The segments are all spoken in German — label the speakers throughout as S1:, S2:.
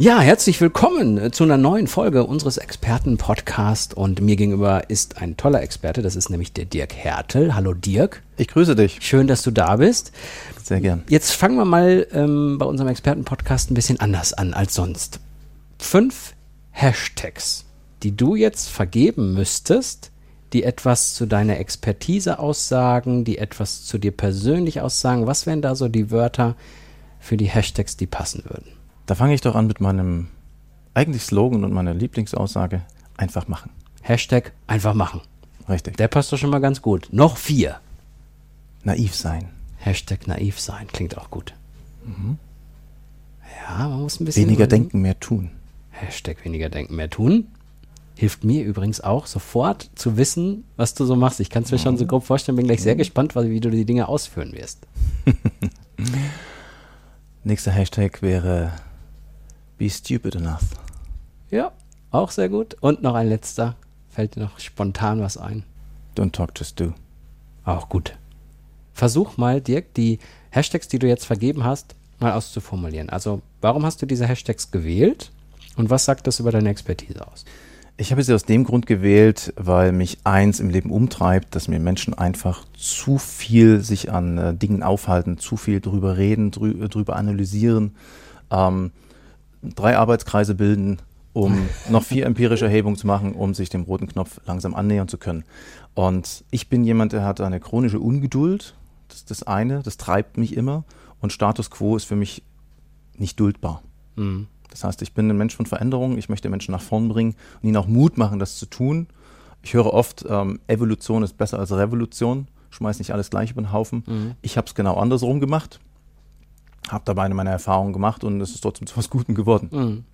S1: Ja, herzlich willkommen zu einer neuen Folge unseres Experten-Podcast. Und mir gegenüber ist ein toller Experte, das ist nämlich der Dirk Hertel. Hallo Dirk.
S2: Ich grüße dich.
S1: Schön, dass du da bist.
S2: Sehr gern.
S1: Jetzt fangen wir mal ähm, bei unserem Experten-Podcast ein bisschen anders an als sonst. Fünf Hashtags, die du jetzt vergeben müsstest, die etwas zu deiner Expertise aussagen, die etwas zu dir persönlich aussagen. Was wären da so die Wörter für die Hashtags, die passen würden?
S2: Da fange ich doch an mit meinem eigentlich Slogan und meiner Lieblingsaussage: einfach machen.
S1: Hashtag einfach machen.
S2: Richtig.
S1: Der passt doch schon mal ganz gut. Noch vier.
S2: Naiv sein.
S1: Hashtag naiv sein. Klingt auch gut. Mhm. Ja, man muss ein bisschen.
S2: Weniger überlegen. denken, mehr tun.
S1: Hashtag weniger denken, mehr tun. Hilft mir übrigens auch sofort zu wissen, was du so machst. Ich kann es mir mhm. schon so grob vorstellen, bin gleich sehr mhm. gespannt, wie du die Dinge ausführen wirst.
S2: Nächster Hashtag wäre Be stupid enough.
S1: Ja, auch sehr gut. Und noch ein letzter. Fällt dir noch spontan was ein?
S2: Don't talk, just do.
S1: Auch gut. Versuch mal, Dirk, die Hashtags, die du jetzt vergeben hast, mal auszuformulieren. Also, warum hast du diese Hashtags gewählt und was sagt das über deine Expertise aus?
S2: Ich habe sie aus dem Grund gewählt, weil mich eins im Leben umtreibt, dass mir Menschen einfach zu viel sich an äh, Dingen aufhalten, zu viel drüber reden, drü drüber analysieren. Ähm, drei Arbeitskreise bilden, um noch vier empirische Erhebungen zu machen, um sich dem roten Knopf langsam annähern zu können. Und ich bin jemand, der hat eine chronische Ungeduld. Das ist das eine, das treibt mich immer. Und Status quo ist für mich nicht duldbar. Mhm. Das heißt, ich bin ein Mensch von Veränderungen. Ich möchte Menschen nach vorn bringen und ihnen auch Mut machen, das zu tun. Ich höre oft, ähm, Evolution ist besser als Revolution. Schmeiß nicht alles gleich über den Haufen. Mhm. Ich habe es genau andersrum gemacht habe dabei meine Erfahrungen gemacht und es ist trotzdem zu was Gutem geworden. Mhm.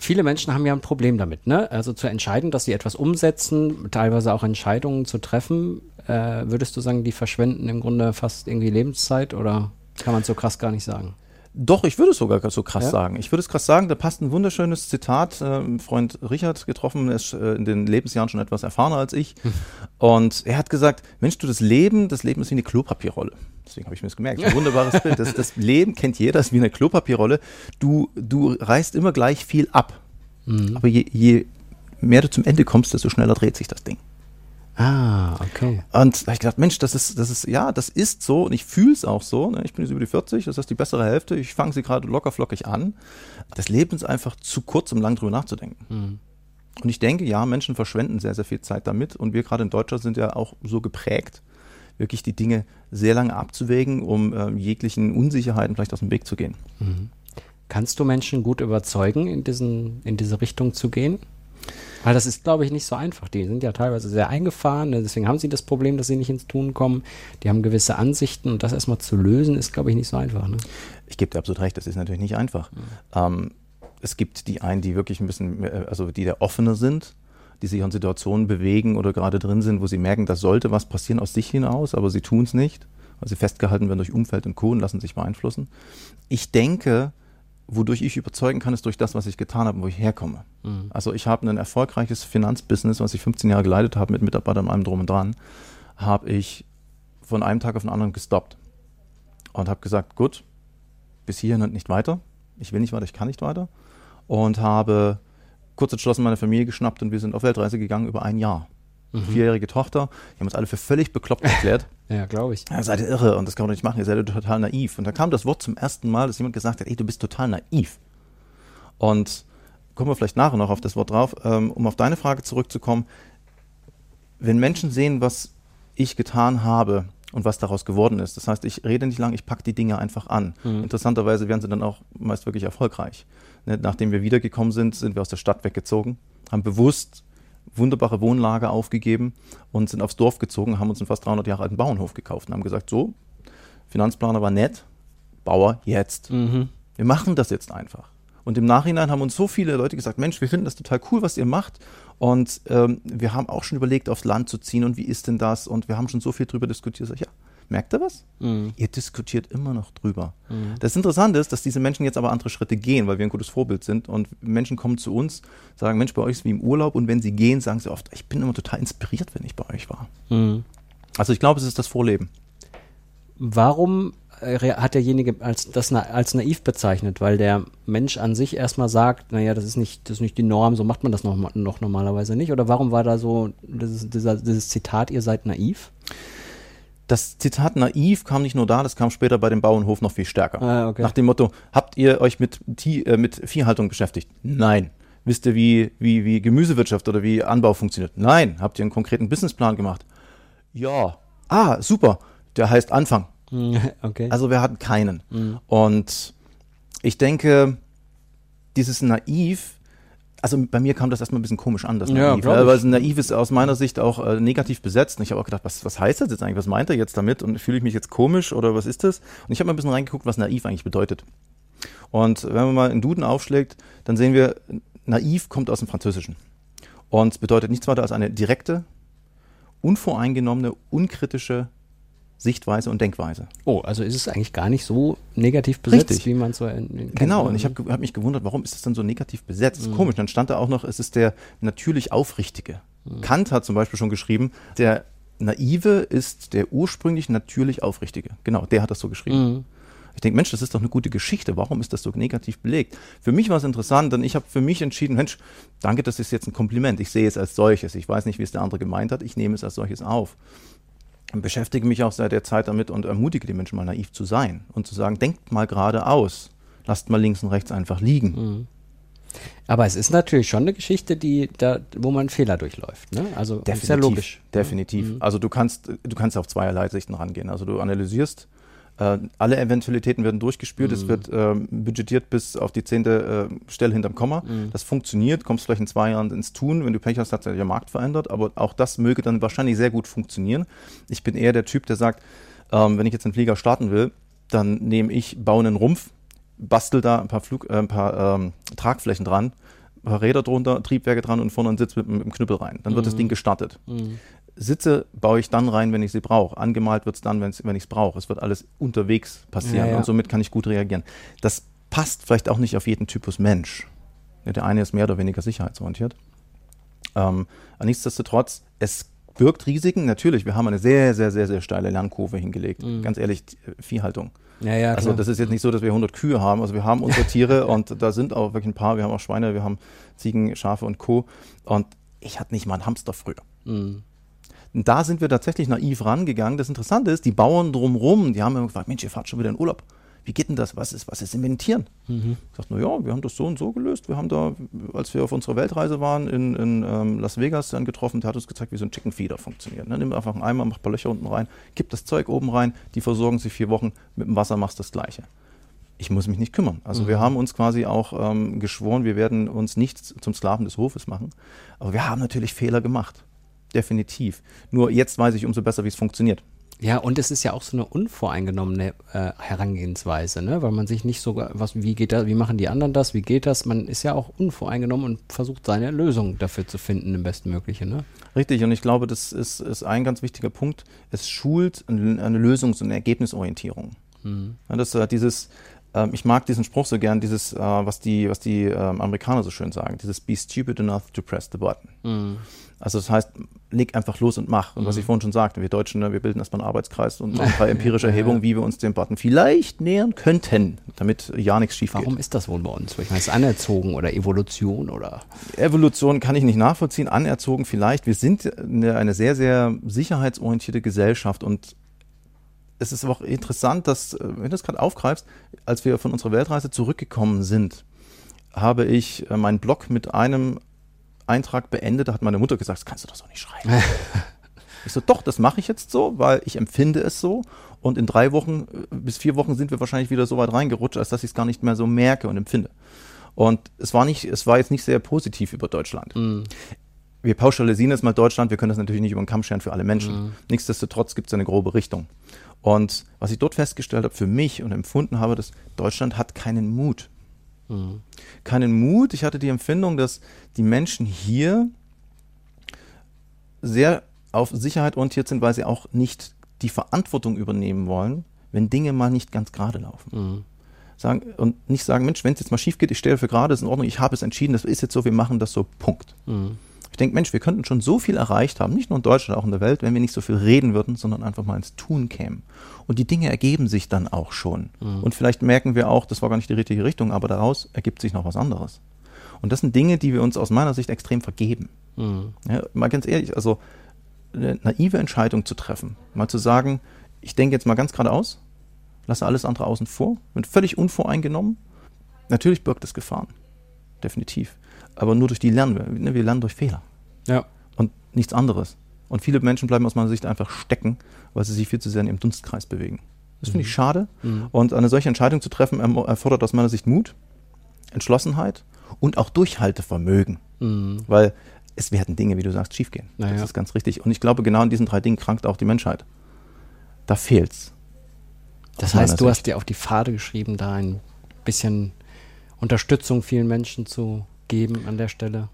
S1: Viele Menschen haben ja ein Problem damit, ne? Also zu entscheiden, dass sie etwas umsetzen, teilweise auch Entscheidungen zu treffen. Äh, würdest du sagen, die verschwenden im Grunde fast irgendwie Lebenszeit oder kann man so krass gar nicht sagen?
S2: Doch, ich würde es sogar so krass ja? sagen. Ich würde es krass sagen, da passt ein wunderschönes Zitat. Äh, Freund Richard getroffen, er ist äh, in den Lebensjahren schon etwas erfahrener als ich. Hm. Und er hat gesagt, Mensch, du, das Leben, das Leben ist wie eine Klopapierrolle. Deswegen habe ich mir das gemerkt. Ein wunderbares Bild. Das, das, Leben kennt jeder, ist wie eine Klopapierrolle. Du, du reißt immer gleich viel ab. Mhm. Aber je, je mehr du zum Ende kommst, desto schneller dreht sich das Ding.
S1: Ah, okay.
S2: Und da habe ich gedacht, Mensch, das ist, das ist, ja, das ist so und ich fühle es auch so. Ne? Ich bin jetzt über die 40, das ist die bessere Hälfte. Ich fange sie gerade locker flockig an. Das Leben ist einfach zu kurz, um lang drüber nachzudenken. Mhm. Und ich denke, ja, Menschen verschwenden sehr, sehr viel Zeit damit. Und wir gerade in Deutschland sind ja auch so geprägt, wirklich die Dinge sehr lange abzuwägen, um äh, jeglichen Unsicherheiten vielleicht aus dem Weg zu gehen. Mhm.
S1: Kannst du Menschen gut überzeugen, in, diesen, in diese Richtung zu gehen? Weil das ist, glaube ich, nicht so einfach. Die sind ja teilweise sehr eingefahren, ne? deswegen haben sie das Problem, dass sie nicht ins Tun kommen. Die haben gewisse Ansichten und das erstmal zu lösen, ist, glaube ich, nicht so einfach. Ne?
S2: Ich gebe dir absolut recht, das ist natürlich nicht einfach. Mhm. Ähm, es gibt die einen, die wirklich ein bisschen, äh, also die da offener sind, die sich an Situationen bewegen oder gerade drin sind, wo sie merken, da sollte was passieren aus sich hinaus, aber sie tun es nicht, weil sie festgehalten werden durch Umfeld und Co. und lassen sich beeinflussen. Ich denke, wodurch ich überzeugen kann, ist durch das, was ich getan habe und wo ich herkomme. Mhm. Also ich habe ein erfolgreiches Finanzbusiness, was ich 15 Jahre geleitet habe mit Mitarbeitern und allem drum und dran, habe ich von einem Tag auf den anderen gestoppt und habe gesagt, gut, bis hierhin und nicht weiter. Ich will nicht weiter, ich kann nicht weiter. Und habe kurz entschlossen meine Familie geschnappt und wir sind auf Weltreise gegangen über ein Jahr mhm. vierjährige Tochter. Die haben uns alle für völlig bekloppt erklärt.
S1: ja, glaube ich.
S2: Ja, seid ihr irre und das kann man nicht machen, ihr seid total naiv. Und da kam das Wort zum ersten Mal, dass jemand gesagt hat, ey, du bist total naiv. Und kommen wir vielleicht nachher noch auf das Wort drauf, ähm, um auf deine Frage zurückzukommen. Wenn Menschen sehen, was ich getan habe und was daraus geworden ist, das heißt, ich rede nicht lang, ich packe die Dinge einfach an. Mhm. Interessanterweise werden sie dann auch meist wirklich erfolgreich. Ne, nachdem wir wiedergekommen sind, sind wir aus der Stadt weggezogen, haben bewusst wunderbare Wohnlage aufgegeben und sind aufs Dorf gezogen, haben uns einen fast 300 Jahre alten Bauernhof gekauft und haben gesagt, so, Finanzplaner war nett, Bauer jetzt. Mhm. Wir machen das jetzt einfach. Und im Nachhinein haben uns so viele Leute gesagt, Mensch, wir finden das total cool, was ihr macht. Und ähm, wir haben auch schon überlegt, aufs Land zu ziehen und wie ist denn das? Und wir haben schon so viel drüber diskutiert. Sag, ja, Merkt ihr was?
S1: Mhm.
S2: Ihr diskutiert immer noch drüber. Das Interessante ist, dass diese Menschen jetzt aber andere Schritte gehen, weil wir ein gutes Vorbild sind. Und Menschen kommen zu uns, sagen, Mensch, bei euch ist wie im Urlaub. Und wenn sie gehen, sagen sie oft, ich bin immer total inspiriert, wenn ich bei euch war.
S1: Mhm.
S2: Also ich glaube, es ist das Vorleben.
S1: Warum äh, hat derjenige als, das als naiv bezeichnet? Weil der Mensch an sich erstmal sagt, naja, das ist nicht, das ist nicht die Norm, so macht man das noch, noch normalerweise nicht. Oder warum war da so dieses, dieser, dieses Zitat, ihr seid naiv?
S2: Das Zitat naiv kam nicht nur da, das kam später bei dem Bauernhof noch viel stärker.
S1: Ah, okay.
S2: Nach dem Motto, habt ihr euch mit, Tie- äh, mit Viehhaltung beschäftigt? Nein. Wisst ihr, wie, wie, wie Gemüsewirtschaft oder wie Anbau funktioniert? Nein. Habt ihr einen konkreten Businessplan gemacht? Ja. Ah, super. Der heißt Anfang.
S1: okay.
S2: Also wir hatten keinen. Und ich denke, dieses Naiv, also bei mir kam das erstmal ein bisschen komisch an, das Naiv. Ja, weil Naiv ist aus meiner Sicht auch äh, negativ besetzt. Und ich habe auch gedacht, was, was heißt das jetzt eigentlich? Was meint er jetzt damit? Und fühle ich mich jetzt komisch oder was ist das? Und ich habe mal ein bisschen reingeguckt, was naiv eigentlich bedeutet. Und wenn man mal einen Duden aufschlägt, dann sehen wir, naiv kommt aus dem Französischen. Und bedeutet nichts weiter als eine direkte, unvoreingenommene, unkritische Sichtweise und Denkweise.
S1: oh, also ist es eigentlich gar nicht so negativ besetzt,
S2: Richtig.
S1: wie man es so kennt.
S2: Genau, und ich habe hab mich gewundert, warum ist das dann so negativ besetzt?
S1: Mhm.
S2: Ist Komisch, dann stand da auch noch, es ist der natürlich Aufrichtige.
S1: Mhm.
S2: Kant hat zum Beispiel schon geschrieben, der Naive ist der ursprünglich natürlich Aufrichtige. Genau, der hat das so geschrieben.
S1: Mhm.
S2: Ich denke, Mensch, das ist doch eine gute Geschichte. Warum ist das so negativ belegt? Für mich war es interessant, denn ich habe für mich entschieden, Mensch, danke, das ist jetzt ein Kompliment. Ich sehe es als solches. Ich weiß nicht, wie es der andere gemeint hat. Ich nehme es als solches auf. Beschäftige mich auch seit der Zeit damit und ermutige die Menschen mal naiv zu sein und zu sagen, denkt mal geradeaus. Lasst mal links und rechts einfach liegen.
S1: Mhm. Aber es ist natürlich schon eine Geschichte, die da, wo man Fehler durchläuft. Ne? Also das ist ja logisch.
S2: Definitiv. Also du kannst, du kannst auf zweierlei Sichten rangehen. Also du analysierst, äh, alle Eventualitäten werden durchgespürt, es wird ähm, budgetiert bis auf die zehnte äh, Stelle hinterm Komma. Das funktioniert, kommst vielleicht in zwei Jahren ins Tun. Wenn du Pech hast, hat sich der Markt verändert, aber auch das möge dann wahrscheinlich sehr gut funktionieren. Ich bin eher der Typ, der sagt, ähm, wenn ich jetzt einen Flieger starten will, dann nehme ich, baue einen Rumpf, bastel da ein paar, Flug, äh, ein paar ähm, Tragflächen dran, ein paar Räder drunter, Triebwerke dran und vorne einen Sitz mit, mit einem Knüppel rein. Dann wird das Ding gestartet. Sitze baue ich dann rein, wenn ich sie brauche. Angemalt wird es dann, wenn ich es brauche. Es wird alles unterwegs passieren
S1: Ja, ja.
S2: und somit kann ich gut reagieren. Das passt vielleicht auch nicht auf jeden Typus Mensch. Der eine ist mehr oder weniger sicherheitsorientiert. Ähm, nichtsdestotrotz, es birgt Risiken. Natürlich, wir haben eine sehr, sehr, sehr, sehr steile Lernkurve hingelegt. Ganz ehrlich, Viehhaltung.
S1: Ja, ja,
S2: Also das ist jetzt nicht so, dass wir 100 Kühe haben. Also wir haben unsere Tiere und da sind auch wirklich ein paar. Wir haben auch Schweine, wir haben Ziegen, Schafe und Co. Und ich hatte nicht mal einen Hamster früher.
S1: Mhm.
S2: Und da sind wir tatsächlich naiv rangegangen. Das Interessante ist, die Bauern drumrum, die haben immer gefragt, Mensch, ihr fahrt schon wieder in Urlaub. Wie geht denn das? Was ist, was ist Inventieren?
S1: Mhm.
S2: Ich sagte, na ja, wir haben das so und so gelöst. Wir haben da, als wir auf unserer Weltreise waren, in, in ähm, Las Vegas dann getroffen, der hat uns gezeigt, wie so ein Chicken Feeder funktioniert. Ne? Nimm einfach einen Eimer, mach ein paar Löcher unten rein, gib das Zeug oben rein, die versorgen sich vier Wochen, mit dem Wasser machst du das Gleiche. Ich muss mich nicht kümmern. Also wir haben uns quasi auch ähm, geschworen, wir werden uns nicht zum Sklaven des Hofes machen. Aber wir haben natürlich Fehler gemacht. Definitiv. Nur jetzt weiß ich umso besser, wie es funktioniert.
S1: Ja, und es ist ja auch so eine unvoreingenommene äh, Herangehensweise, ne? Weil man sich nicht so, was, wie geht das, wie machen die anderen das, wie geht das? Man ist ja auch unvoreingenommen und versucht seine Lösung dafür zu finden, im bestmögliche, ne?
S2: Richtig, und ich glaube, das ist, ist ein ganz wichtiger Punkt. Es schult eine Lösungs- und Ergebnisorientierung. Ja, das, dieses, ich mag diesen Spruch so gern, dieses, äh, was die, was die ähm, Amerikaner so schön sagen, dieses Be stupid enough to press the button. Also das heißt, leg einfach los und mach. Und was ich vorhin schon sagte, wir Deutschen, ne, wir bilden erstmal einen Arbeitskreis und machen ein paar empirische Erhebungen, wie wir uns dem Button vielleicht nähern könnten, damit ja nichts schief geht.
S1: Warum ist das wohl bei uns? Ich meine, ist es anerzogen oder Evolution oder?
S2: Evolution kann ich nicht nachvollziehen, anerzogen vielleicht. Wir sind eine sehr, sehr sicherheitsorientierte Gesellschaft und es ist aber auch interessant, dass, äh, wenn du das gerade aufgreifst, als wir von unserer Weltreise zurückgekommen sind, habe ich äh, meinen Blog mit einem Eintrag beendet. Da hat meine Mutter gesagt, das kannst du doch so nicht schreiben. ich so, doch, das mache ich jetzt so, weil ich empfinde es so. Und in drei Wochen äh, bis vier Wochen sind wir wahrscheinlich wieder so weit reingerutscht, als dass ich es gar nicht mehr so merke und empfinde. Und es war nicht, es war jetzt nicht sehr positiv über Deutschland. Wir pauschalisieren jetzt mal Deutschland, wir können das natürlich nicht über den Kamm scheren für alle Menschen. Nichtsdestotrotz gibt es eine grobe Richtung. Und was ich dort festgestellt habe für mich und empfunden habe, dass Deutschland hat keinen Mut. Keinen Mut. Ich hatte die Empfindung, dass die Menschen hier sehr auf Sicherheit orientiert sind, weil sie auch nicht die Verantwortung übernehmen wollen, wenn Dinge mal nicht ganz gerade laufen.
S1: Mhm.
S2: Sagen, und nicht sagen, Mensch, wenn es jetzt mal schief geht, ich stelle für gerade, ist in Ordnung, ich habe es entschieden, das ist jetzt so, wir machen das so, Punkt.
S1: Mhm.
S2: Ich denke, Mensch, wir könnten schon so viel erreicht haben, nicht nur in Deutschland, auch in der Welt, wenn wir nicht so viel reden würden, sondern einfach mal ins Tun kämen. Und die Dinge ergeben sich dann auch schon.
S1: Mhm.
S2: Und vielleicht merken wir auch, das war gar nicht die richtige Richtung, aber daraus ergibt sich noch was anderes. Und das sind Dinge, die wir uns aus meiner Sicht extrem vergeben.
S1: Mhm.
S2: Ja, mal ganz ehrlich, also eine naive Entscheidung zu treffen, mal zu sagen, ich denke jetzt mal ganz geradeaus, lasse alles andere außen vor, bin völlig unvoreingenommen. Natürlich birgt es Gefahren, definitiv. Aber nur durch die lernen wir. Ne, Wir lernen durch Fehler
S1: Ja.
S2: und nichts anderes. Und viele Menschen bleiben aus meiner Sicht einfach stecken, weil sie sich viel zu sehr in ihrem Dunstkreis bewegen. Das finde ich schade.
S1: Mhm.
S2: Und eine solche Entscheidung zu treffen erfordert aus meiner Sicht Mut, Entschlossenheit und auch Durchhaltevermögen.
S1: Mhm.
S2: Weil es werden Dinge, wie du sagst, schiefgehen.
S1: Naja.
S2: Das ist ganz richtig. Und ich glaube, genau in diesen drei Dingen krankt auch die Menschheit. Da fehlt's.
S1: Das heißt, du
S2: Sicht.
S1: hast dir auf die Pfade geschrieben, da ein bisschen Unterstützung vielen Menschen zu geben an der Stelle.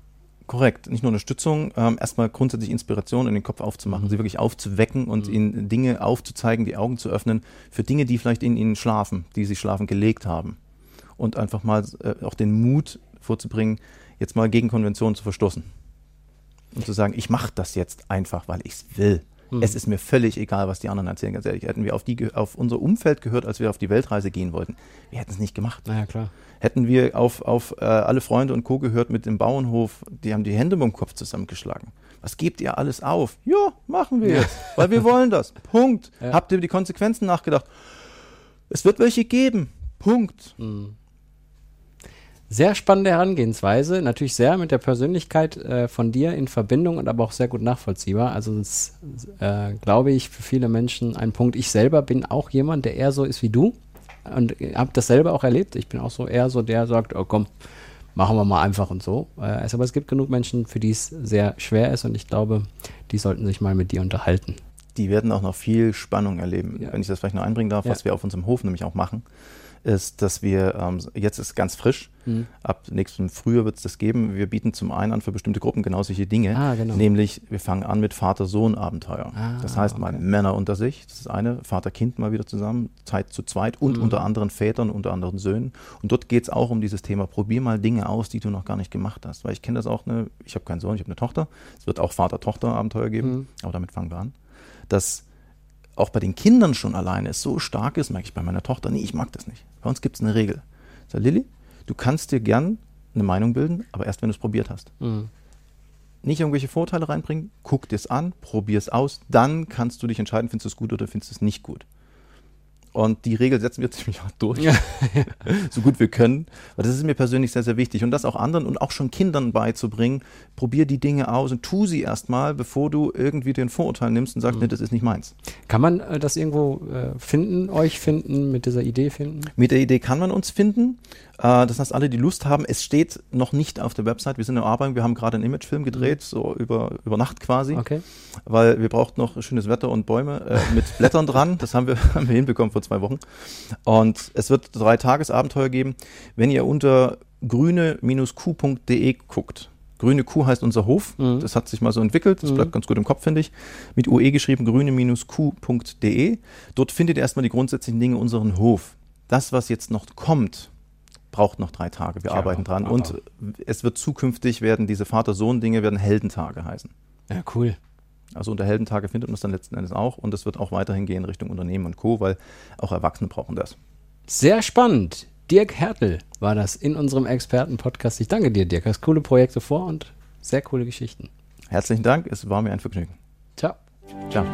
S2: Korrekt. Nicht nur Unterstützung, ähm, erstmal grundsätzlich Inspiration in den Kopf aufzumachen, sie wirklich aufzuwecken und ihnen Dinge aufzuzeigen, die Augen zu öffnen für Dinge, die vielleicht in ihnen schlafen, die sie schlafen gelegt haben. Und einfach mal äh, auch den Mut vorzubringen, jetzt mal gegen Konventionen zu verstoßen. Und zu sagen, ich mache das jetzt einfach, weil ich es will. Es ist mir völlig egal, was die anderen erzählen. Ganz ehrlich, hätten wir auf, die, auf unser Umfeld gehört, als wir auf die Weltreise gehen wollten, wir hätten es nicht gemacht.
S1: Naja, klar.
S2: Hätten wir auf, auf äh, alle Freunde und Co. gehört mit dem Bauernhof, die haben die Hände beim Kopf zusammengeschlagen. Was gebt ihr alles auf? Ja, machen wir jetzt, weil wir wollen das. Punkt.
S1: Ja.
S2: Habt ihr über die Konsequenzen nachgedacht? Es wird welche geben. Punkt.
S1: Sehr spannende Herangehensweise, natürlich sehr mit der Persönlichkeit äh, von dir in Verbindung und aber auch sehr gut nachvollziehbar. Also es äh, glaube ich für viele Menschen ein Punkt. Ich selber bin auch jemand, der eher so ist wie du und habe das selber auch erlebt. Ich bin auch so eher so der sagt, oh komm, machen wir mal einfach und so. Äh, aber es gibt genug Menschen, für die es sehr schwer ist und ich glaube, die sollten sich mal mit dir unterhalten.
S2: Die werden auch noch viel Spannung erleben.
S1: Ja.
S2: Wenn ich das vielleicht noch einbringen darf,
S1: Ja.
S2: was wir auf unserem Hof nämlich auch machen, ist, dass wir, ähm, jetzt ist ganz frisch,
S1: Mhm.
S2: ab nächstem Frühjahr wird es das geben. Wir bieten zum einen an für bestimmte Gruppen genau solche Dinge.
S1: Ah, genau.
S2: Nämlich, wir fangen an mit Vater-Sohn-Abenteuer.
S1: Ah,
S2: das heißt mal
S1: okay.
S2: Männer unter sich, das ist eine, Vater-Kind mal wieder zusammen, Zeit zu zweit und
S1: Mhm.
S2: unter anderen Vätern, unter anderen Söhnen. Und dort geht es auch um dieses Thema, probier mal Dinge aus, die du noch gar nicht gemacht hast. Weil ich kenne das auch, ne, ich habe keinen Sohn, ich habe eine Tochter. Es wird auch Vater-Tochter-Abenteuer geben,
S1: Mhm.
S2: aber damit fangen wir an. Dass auch bei den Kindern schon alleine es so stark ist, merke ich bei meiner Tochter, nee, ich mag das nicht. Bei uns gibt es eine Regel. Ich sage, Lilly, du kannst dir gern eine Meinung bilden, aber erst wenn du es probiert hast.
S1: Mhm.
S2: Nicht irgendwelche Vorteile reinbringen, guck dir es an, probier es aus, dann kannst du dich entscheiden, findest du es gut oder findest du es nicht gut. Und die Regel setzen wir ziemlich hart durch,
S1: Ja.
S2: so gut wir können. Weil das ist mir persönlich sehr, sehr wichtig. Und das auch anderen und auch schon Kindern beizubringen. Probier die Dinge aus und tu sie erstmal, bevor du irgendwie den Vorurteil nimmst und sagst, nee, das ist nicht meins.
S1: Kann man äh, das irgendwo äh, finden, euch finden, mit dieser Idee finden?
S2: Mit der Idee kann man uns finden. Äh, das heißt, alle, die Lust haben, es steht noch nicht auf der Website. Wir sind in der Arbeit, wir haben gerade einen Imagefilm gedreht, so über, über Nacht quasi.
S1: Okay.
S2: weil wir brauchten noch schönes Wetter und Bäume äh, mit Blättern dran. Das haben wir, haben wir hinbekommen vor zwei Wochen. Und es wird drei Tagesabenteuer geben. Wenn ihr unter grüne-q.de guckt, grüne Kuh heißt unser Hof,
S1: Mhm.
S2: das hat sich mal so entwickelt, das
S1: Mhm.
S2: bleibt ganz gut im Kopf, finde ich. Mit UE geschrieben, grüne-q.de. Dort findet ihr erstmal die grundsätzlichen Dinge unseren Hof. Das, was jetzt noch kommt, braucht noch drei Tage. Wir
S1: Ja,
S2: arbeiten dran.
S1: aber-
S2: Und es wird zukünftig werden diese Vater-Sohn-Dinge werden Heldentage heißen.
S1: Ja, cool.
S2: Also unter Heldentage findet man es dann letzten Endes auch und es wird auch weiterhin gehen Richtung Unternehmen und Co., weil auch Erwachsene brauchen das.
S1: Sehr spannend. Dirk Hertel war das in unserem Experten-Podcast. Ich danke dir, Dirk. Hast coole Projekte vor und sehr coole Geschichten.
S2: Herzlichen Dank, es war mir ein Vergnügen.
S1: Ciao.
S2: Ciao.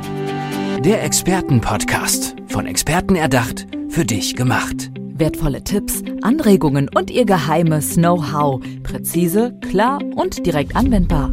S3: Der Expertenpodcast. Von Experten erdacht, für dich gemacht.
S4: Wertvolle Tipps, Anregungen und ihr geheimes Know-how. Präzise, klar und direkt anwendbar.